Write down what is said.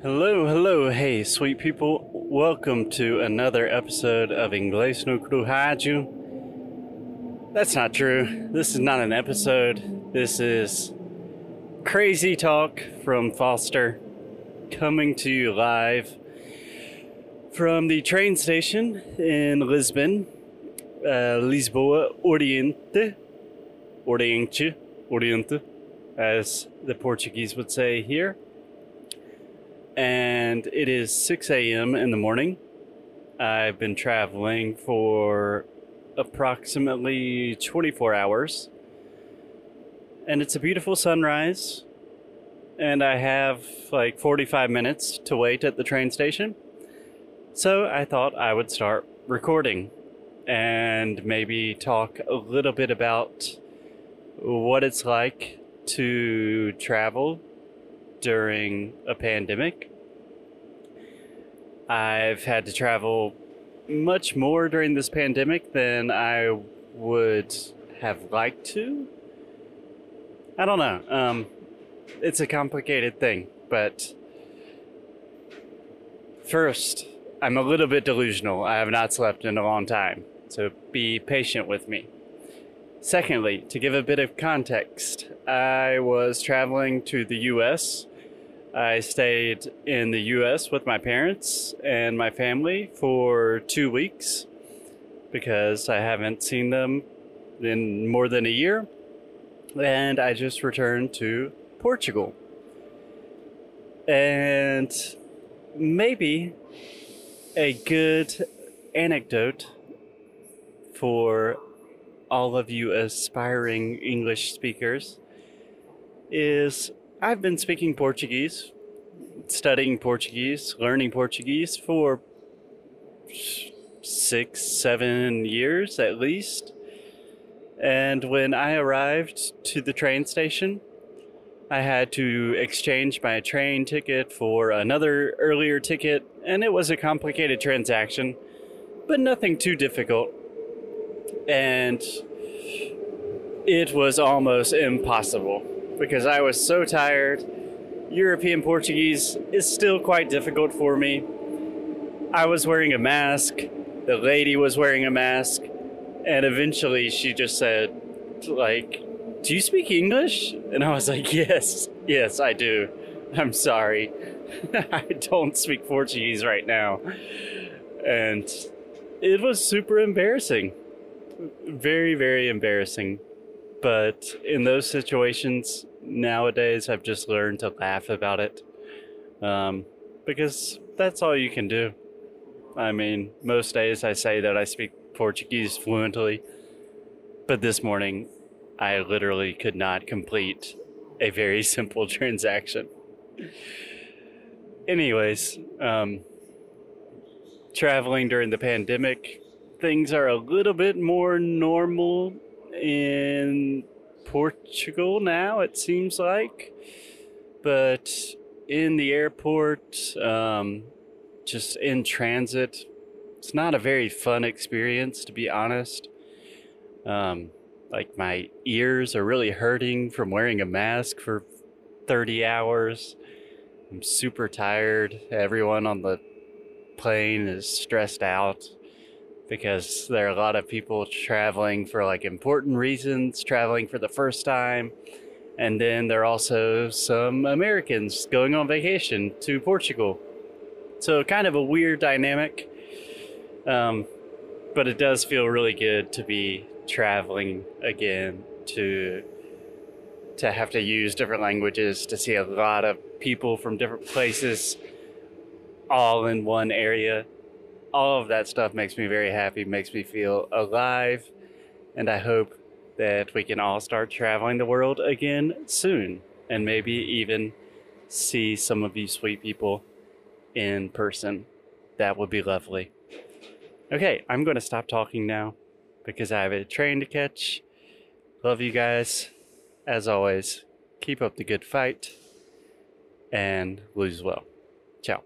Hello, hello, hey, sweet people. Welcome to another episode of Inglês no Rádio. That's not true. This is not an episode. This is crazy talk from Foster coming to you live from the train station in Lisbon, uh, Lisboa Oriente, Oriente, Oriente, as the Portuguese would say here and it is 6 a.m. in the morning. I've been traveling for approximately 24 hours, and it's a beautiful sunrise. And I have like 45 minutes to wait at the train station. So I thought I would start recording and maybe talk a little bit about what it's like to travel during a pandemic. I've had to travel much more during this pandemic than I would have liked to. I don't know. Um, it's a complicated thing, but first, I'm a little bit delusional. I have not slept in a long time, so be patient with me. Secondly, to give a bit of context, I was traveling to the US I stayed in the US with my parents and my family for two weeks because I haven't seen them in more than a year. And I just returned to Portugal. And maybe a good anecdote for all of you aspiring English speakers is I've been speaking Portuguese, studying Portuguese, learning Portuguese for six, seven years at least. And when I arrived to the train station, I had to exchange my train ticket for another earlier ticket, and it was a complicated transaction, but nothing too difficult. And it was almost impossible because I was so tired. European Portuguese is still quite difficult for me. I was wearing a mask, the lady was wearing a mask, and eventually she just said, like, do you speak English? And I was like, yes, yes, I do. I'm sorry. I don't speak Portuguese right now. And it was super embarrassing. Very, very embarrassing. But in those situations, nowadays I've just learned to laugh about it. Um, because that's all you can do. I mean, most days I say that I speak Portuguese fluently, but this morning I literally could not complete a very simple transaction. Anyways, um, traveling during the pandemic, things are a little bit more normal in Portugal now, it seems like. But in the airport, um, just in transit, it's not a very fun experience, to be honest. Um, like, my ears are really hurting from wearing a mask for 30 hours. I'm super tired. Everyone on the plane is stressed out because there are a lot of people traveling for like important reasons, traveling for the first time. And then there are also some Americans going on vacation to Portugal. So, kind of a weird dynamic. Um, but it does feel really good to be traveling again, to to have to use different languages, to see a lot of people from different places all in one area all of that stuff makes me very happy, makes me feel alive, and I hope that we can all start traveling the world again soon and maybe even see some of you sweet people in person. That would be lovely. Okay, I'm going to stop talking now because I have a train to catch. Love you guys. As always, keep up the good fight and lose well. Ciao.